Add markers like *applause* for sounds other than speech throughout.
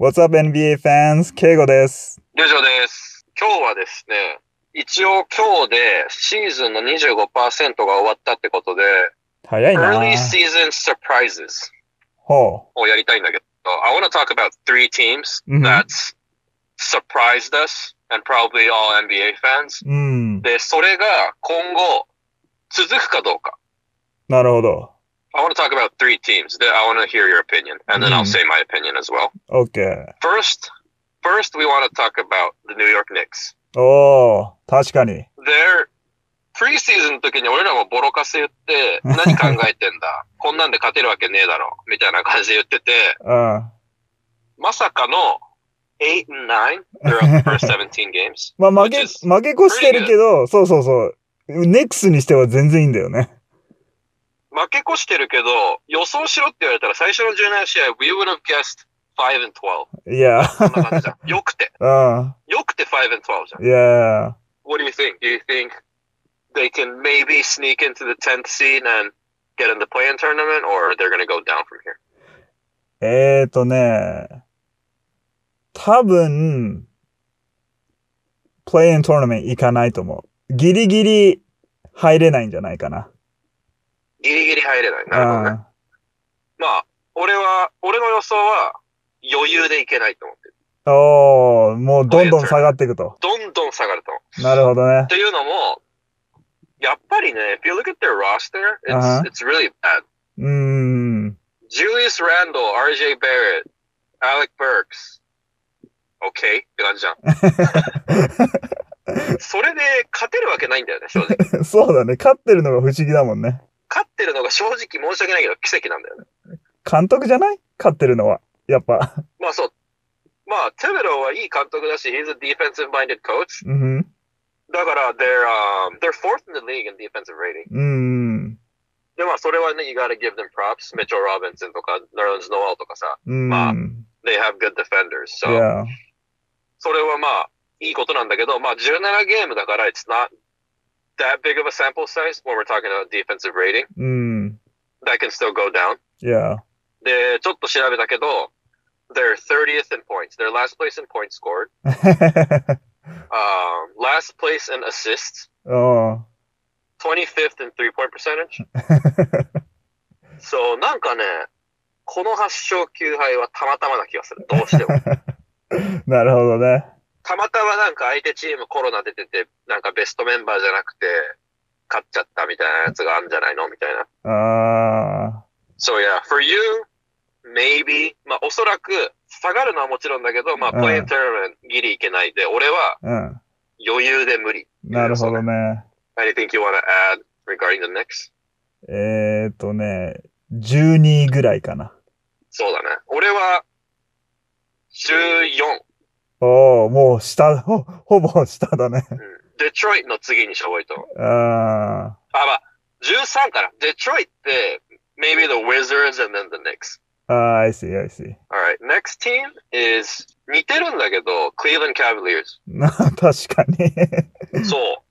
What's up NBA fans? ケイゴです。りょうじょうです。今日はですね、一応今日でシーズンの25%が終わったってことで、早いな Early Season Surprises ほをやりたいんだけど、I want to talk about three teams うん that surprised us and probably all NBA fans. う。うん。で、それが今後続くかどうか。なるほど。I want to talk about three teams I want to hear your opinion and then I'll うん say my opinion as well. OK。First, first we want to talk about the New York Knicks. おー、確かに。They're プリシーズンの時に俺らもボロカス言って、何考えてんだこんなんで勝てるわけねえだろみたいな感じで言ってて、うん。まさかの8 and 9 they're up the first 17 games. まあ負け、負け越してるけど、そうそうそう。ネックスにしては全然いいんだよね。負け越してるけど、予想しろって言われたら最初の17試合、we would have guessed 5 and 12. いや、そんな感じじゃん。よくて。うん。よくて5 and 12じゃん。いや、What do you think? Do you think they can maybe sneak into the 10th seed and get in the play-in tournament or they're going to go down from here? えーとね、多分、プレイントーナメント行かないと思う。ギリギリ入れないんじゃないかな。ギリギリ入れない。なるほどね。うんまあ、俺は、俺の予想は余裕でいけないと思ってる。おー、もうどんどん下がっていくと。どんどん下がると。なるほどねっ。ていうのも、やっぱりね、if you look at their roster, it's,、Uh-huh. it's really bad. うーん。Julius Randle, RJ Barrett, Alec Burks. OK? って感じじゃん。*laughs* それで勝てるわけないんだよね、正直。*laughs* そうだね。勝ってるのが不思議だもんね。勝ってるのが正直申し訳ないけど奇跡なんだよね。監督じゃない勝ってるのは。やっぱ。まあそう。まあ、 Thibodeau はいい監督だし、he's a defensive minded coach. うん。だから、they're, um, they're fourth in the league in defensive rating. うん。で、まあ、それはね、you gotta give them props. Mitchell Robinson とか、 Nerlens Noel とかさ、うん。まあ they have good defenders. So。それはまあ、いいことなんだけど、まあ、17ゲームだから、it's not that big of a sample size when we're talking about defensive rating. うん。 That can still go down. いや。で、ちょっと調べたけど、they're 30th in points. They're last place in points scored. *laughs* Um, last place in assists. お 25th in three-point percentage. *laughs* そう、なんかね、この8勝9敗はたまたまな気がする。どうしても。なるほどね。 *laughs* たまたまなんか相手チームコロナ出てて、なんかベストメンバーじゃなくて、勝っちゃったみたいなやつがあるんじゃないのみたいな。あ So yeah, for you, maybe, まあおそらく下がるのはもちろんだけど、まあうんプレイントーナメントギリいけないで、俺は。余裕で無理。なるほどね。Anything you want to add regarding the Knicks? えーとね、12位ぐらいかな。そうだね。俺は14。おおもう下、ほ、ほぼ下だね。デトロイトの次にしょぼいと思う。ああ、まあ、13から。デトロイトって、maybe the Wizards and then the Knicks. あ、ああ、I see, I see. Alright, next team is 似てるんだけど、Cleveland Cavaliers. な、確かに。そう。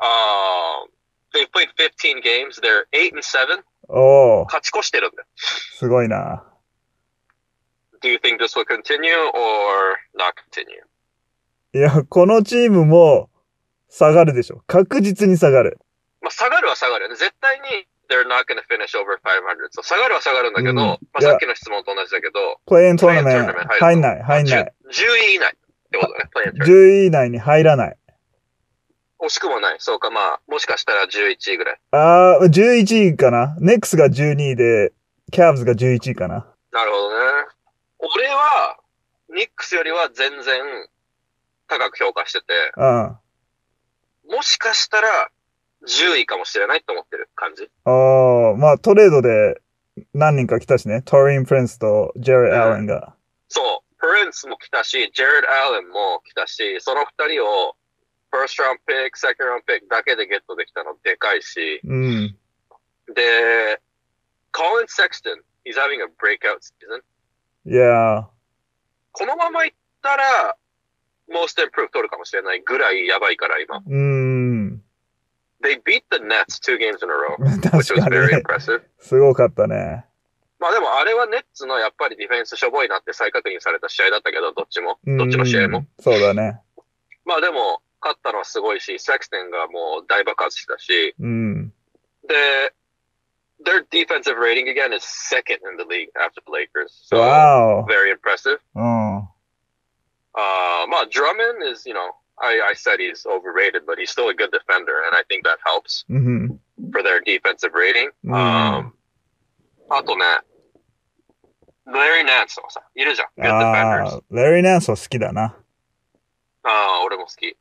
Um, they've played 15 games. They're 8 and 7. おお勝ち越してるんだよ。すごいな。Do you think this will continue or not continue? いや、このチームも下がるでしょ。確実に下がる。まあ、下がるは下がるよね。絶対に they're not going to finish over 500. そう下がるは下がるんだけど、うんまあ、さっきの質問と同じだけど、プレイントーナメント入んない、入んない。10 10位以内ってことだね。Play-in tournament 10位以内に入らない。惜しくもない。そうか、まあ、もしかしたら11位ぐらい。ああ、11位かな。ネックスが12位で、キャブズが11位かな。なるほどね。俺は、ニックスよりは全然高く評価してて、うん。もしかしたら10位かもしれないと思ってる感じ。ああ、まあトレードで何人か来たしね。トリン・プリンスとジェレット・アレンが。そう。プリンスも来たし、ジェレット・アレンも来たし、その二人を、first round pick, second round pick だけでゲットできたのでかいし、うん。で、Colin Sexton, he's having a breakout season. いやこのままいったら、most improved 取るかもしれないぐらいやばいから今。ー、うーん。They beat the Nets two games in a row, *laughs* 確 which was か very に。impressive. すごかったね。まあでもあれはネッツのやっぱりディフェンスしょぼいなって再確認された試合だったけど、どっちも。どっちの試合も。うん。そうだね。まあでも、勝ったのはすごいし、セクステンがもう大爆発したし、うん。で、their defensive rating again is second in the league after the Lakers. So, わ very impressive. お。うん。 Uh,まあ Drummond is, you know, I, I said he's overrated, but he's still a good defender, and I think that helps うん。 for their defensive rating. うん Um, あとね、Larry Nance もさ、いるじゃん。Good あ defenders. あ、ラリー・ナンスは好きだな。ああ、俺も好き。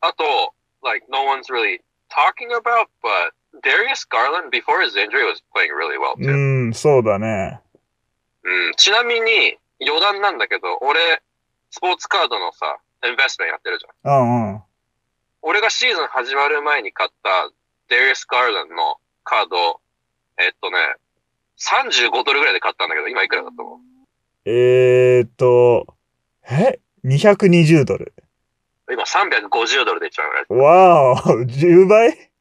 あと、like, no one's really talking about, but Darius Garland, before his injury, was playing really well う too. ん、そうだね。うん、ちなみに、余談なんだけど、俺、スポーツカードのさ、インベストメントやってるじゃん。うんうん。俺がシーズン始まる前に買った、Darius Garland のカード、えっとね、35ドルぐらいで買ったんだけど、今いくらだと思う？えーっと、え ?220 ドル。今350ドルで一番ぐらい。わお !10 倍？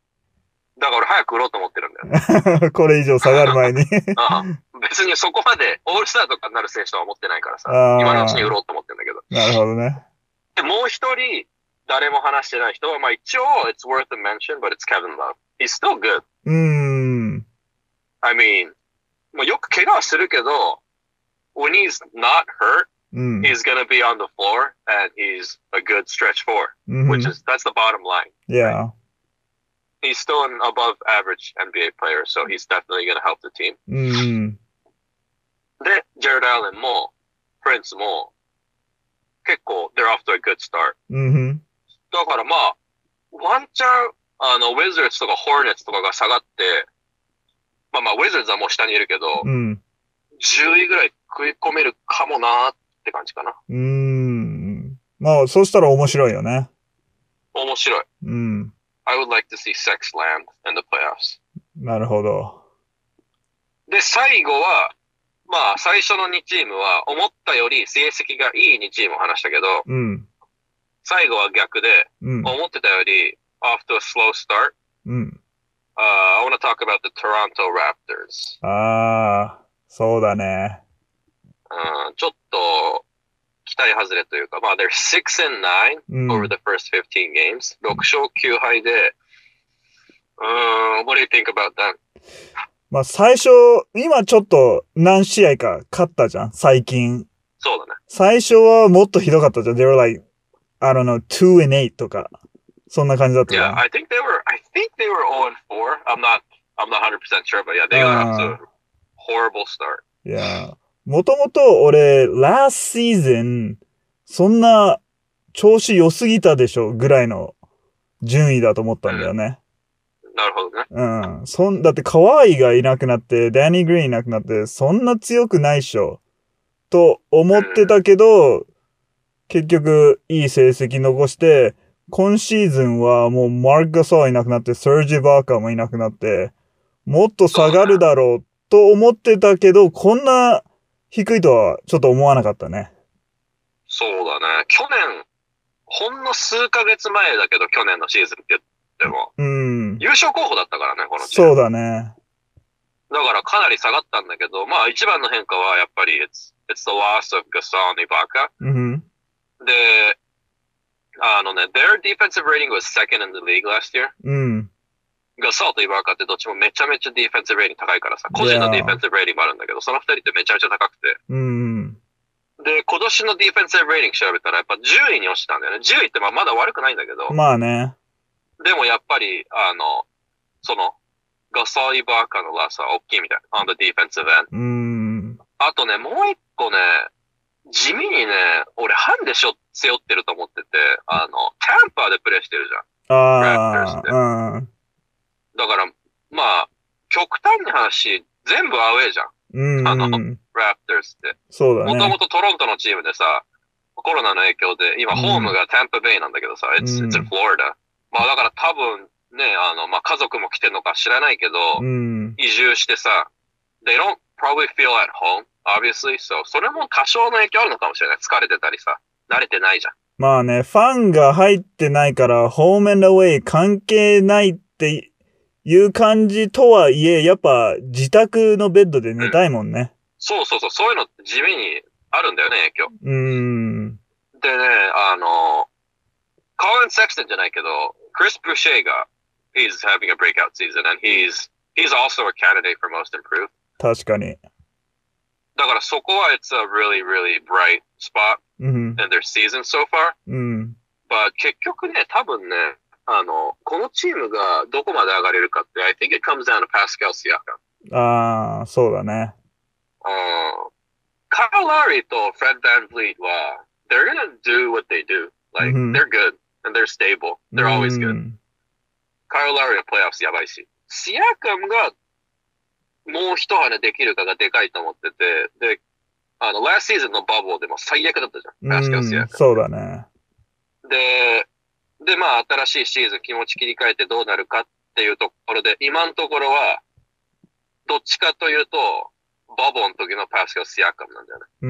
だから俺早く売ろうと思ってるんだよね。これ以上下がる前に。ああ別にそこまでオールスターとかになる選手とは思ってないからさ、今のうちに売ろうと思ってるんだけど。なるほどね。で、もう一人、誰も話してない人は、まあ一応、it's worth a mention, but it's Kevin Love. He's still good. うーん。I mean, まあよく怪我はするけど、when he's not hurt, うん。he's gonna be on the floor and he's a good stretch four, うん which is, that's the bottom line. Yeah. He's still an above average NBA player, so he's definitely gonna help the team. うん。で、ジェラル・アレンも、プリンスも、結構、they're off to a good start. うん。だからまあ、ワンチャン、あの、ウィザーズとかホーネッツとかが下がって、まあまあ、ウィザーズはもう下にいるけど、うん。10位ぐらい食い込めるかもなーって感じかな。うーん。まあ、そしたら面白いよね。面白い。うん。I would like to see Sex land in the playoffs. なるほど。で、最後は、まあ、最初の2チームは、思ったより成績がいい2チームを話したけど、うん。最後は逆で、うん。思ってたより、off to a slow start. うん。Uh, I want to talk about the Toronto Raptors. ああ、そうだね。うんちょっと、期待外れというか、まあ、they're 6 and 9うん。over the first 15 games. 6勝9敗で、うーん、what do you think about that? まあ、最初、今ちょっと何試合か勝ったじゃん、最近。そうだね。最初はもっとひどかったじゃん。They were like, I don't know, 2 and 8とか。そんな感じだった Yeah, ん。I think they were, I think they were 0 and 4. I'm not, I'm not 100% sure, but yeah, they got off to a horrible start. いや、もともと俺、last season、そんな調子良すぎたでしょ？ぐらいの順位だと思ったんだよね。なるほどね。うん。そん、だってカワイがいなくなって、ダニー・グリーンいなくなって、そんな強くないっしょ？と思ってたけど、結局いい成績残して、今シーズンはもうマーク・ガソーいなくなって、サージ・バーカーもいなくなって、もっと下がるだろうと思ってたけど、こんな低いとはちょっと思わなかったね。そうだね。去年、ほんの数ヶ月前だけど、去年のシーズンって言っても、うん。優勝候補だったからね、このチームそうだね。だからかなり下がったんだけど、まあ一番の変化はやっぱり、it's, it's the loss of Gasol and Ibaka. うん。で、あのね、their defensive rating was second in the league last year. うん。Gasol と Ibaka ってどっちもめちゃめちゃディフェンス rating 高いからさ、個人の.ディフェンス rating もあるんだけど、その二人ってめちゃめちゃ高くて。うん。で、今年のディフェンス rating 調べたらやっぱ10位に落ちたんだよね。10位ってまあまだ悪くないんだけど、まあね。でもやっぱり、あの、その、Gasol Ibaka のラスは大きいみたい。on the defensive end. うん。あとね、もう一個ね、地味にね、俺ハンデしょ背負ってると思ってて、あの、タンパーでプレーしてるじゃん。ああ、うん。だから、まあ、極端な話、全部アウェーじゃん。うん。あのうんラプターズって。そうだね。もともとトロントのチームでさ、コロナの影響で、今うんホームがタンパベイなんだけどさ、it's, うん it's in Florida. まあだから多分ね、あの、まあ家族も来てるのか知らないけど、うん。移住してさ、they don't probably feel at home, obviously. So, それも多少の影響あるのかもしれない。疲れてたりさ、慣れてないじゃん。まあね、ファンが入ってないから、ホームアンドアウェイ関係ないっていう感じとはいえ、やっぱ自宅のベッドで寝たいもんね。そうそうそう、そういうの地味にあるんだよね、影響。うーん。でね、あの、コリン・セクストンじゃないけど、クリス・ブシェが、he's having a breakout season and he's, he's also a candidate for most improved. 確かに。だからそこは it's a really, really bright spot うん。in their season so far. うん。But 結局ね、多分ね、あの、このチームがどこまで上がれるかって、I think it comes down to Pascal Siakam. ああ、そうだね。うん。カール・ラリーとフレッド・バン・フリートは、they're gonna do what they do. Like, うん they're good and they're stable. They're always う good. んカール・ラリーのプレイオフやばいし。シアカムがもう一羽できるかがでかいと思ってて、で、あの、last season のバブルでも最悪だったじゃん。パスカル・シアカム。そうだね。で、で、まあ、新しいシーズン気持ち切り替えてどうなるかっていうところで、今のところは、どっちかというと、バボの時のパスカル・シアカムなんだよね。うー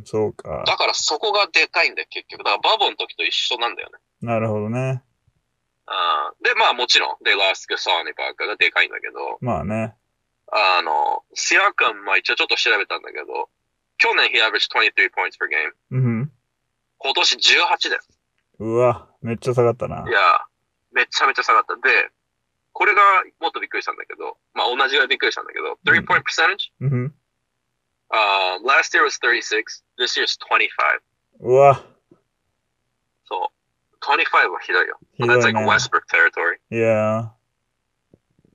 ん、そうか。だからそこがでかいんだよ、結局。だからバボの時と一緒なんだよね。なるほどね。あーで、まあもちろん、デラス・ガソーニ・バーカーがでかいんだけど、まあね。あの、シアカムは一応ちょっと調べたんだけど、去年 he averaged 23 points per game。うん。今年18だよ。うわ、めっちゃ下がったな。いや、めちゃめちゃ下がった。で、これがもっとびっくりしたんだけど、まあ同じぐらいびっくりしたんだけど、3 point percentage?、うん。Uh, last year was 36, this year is 25. うわ、そう。25はひどいよ。ひどい That's like ね。Westbrook territory. いや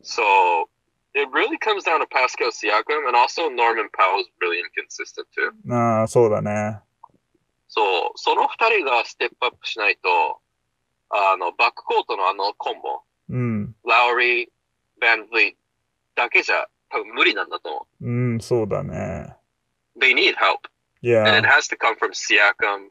So, it really comes down to Pascal Siakam and also Norman Powell is really inconsistent too. ー、ああ、そうだね。そう、その二人がステップアップしないと、あの、バックコートのあのコンボ、うん。ラウリー、バン・ブリーだけじゃ多分無理なんだと思うん、そうだね。う。They need help. いや And it has to come from Siakam,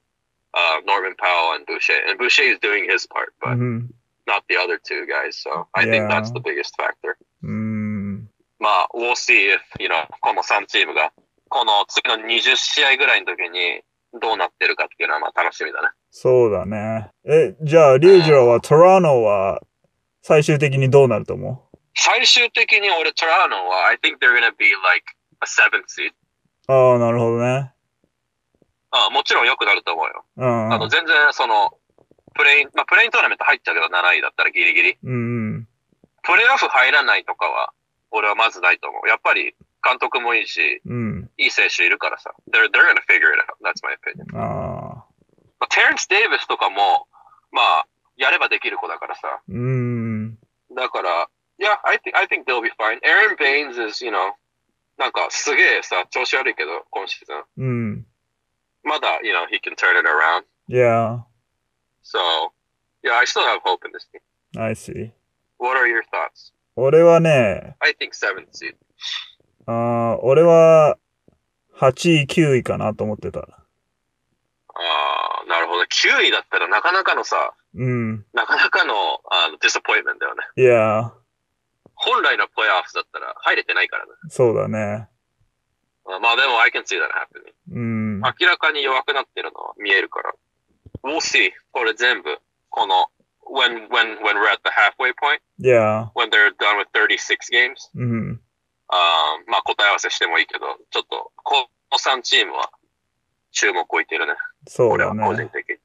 uh, Norman Powell, and Boucher. And Boucher is doing his part, う but ん。not the other two guys. So I Yeah. think that's the biggest factor. うん。まあ、we'll see if, you know, この3チームが、この次の20試合ぐらいの時にどうなってるかっていうのはまあ楽しみだね。そうだね。え、じゃあ、リュウジロはトラノは最終的にどうなると思最終的に俺、トラノは、I think they're gonna be like a seventh seed. うああ、なるほどね。あもちろん良くなると思うよ。うん。あの、全然、その、プレイン、まあ、プレイントーナメント入っちゃうけど、7位だったらギリギリ。うん。プレイオフ入らないとかは、俺はまずないと思う。やっぱり、監督もいいし、うん。いい選手いるからさ。They're, they're gonna figure it out. That's my opinion. ああ。まあ、テレンス・デイビスとかも、まあ、やればできる子だからさ。うん。だから、yeah, I think, I think they'll be fine. Aaron Baines is, you know, なんかすげえさ、調子悪いけど、今シーズン。うん。まだ、you know, he can turn it around. Yeah, So, yeah, I still have hope in this team. I see. What are your thoughts? 俺はね、I think seventh seed. あー俺は8位、9位かなと思ってた。ああ、なるほど。9位だったらなかなかのさ、うん。なかなかのあのディスアポイントメントだよね。いや、本来のプレイオフだったら入れてないからね。そうだね。あまあでも、I can see that happening. うん。明らかに弱くなってるのは見えるから。We'll see. これ全部、この、when, when, when we're at the halfway point, いや、when they're done with 36 games, うん。あーまあ答え合わせしてもいいけど、ちょっと、この3チームは注目を置いてるね。そう俺はだね。個人的に。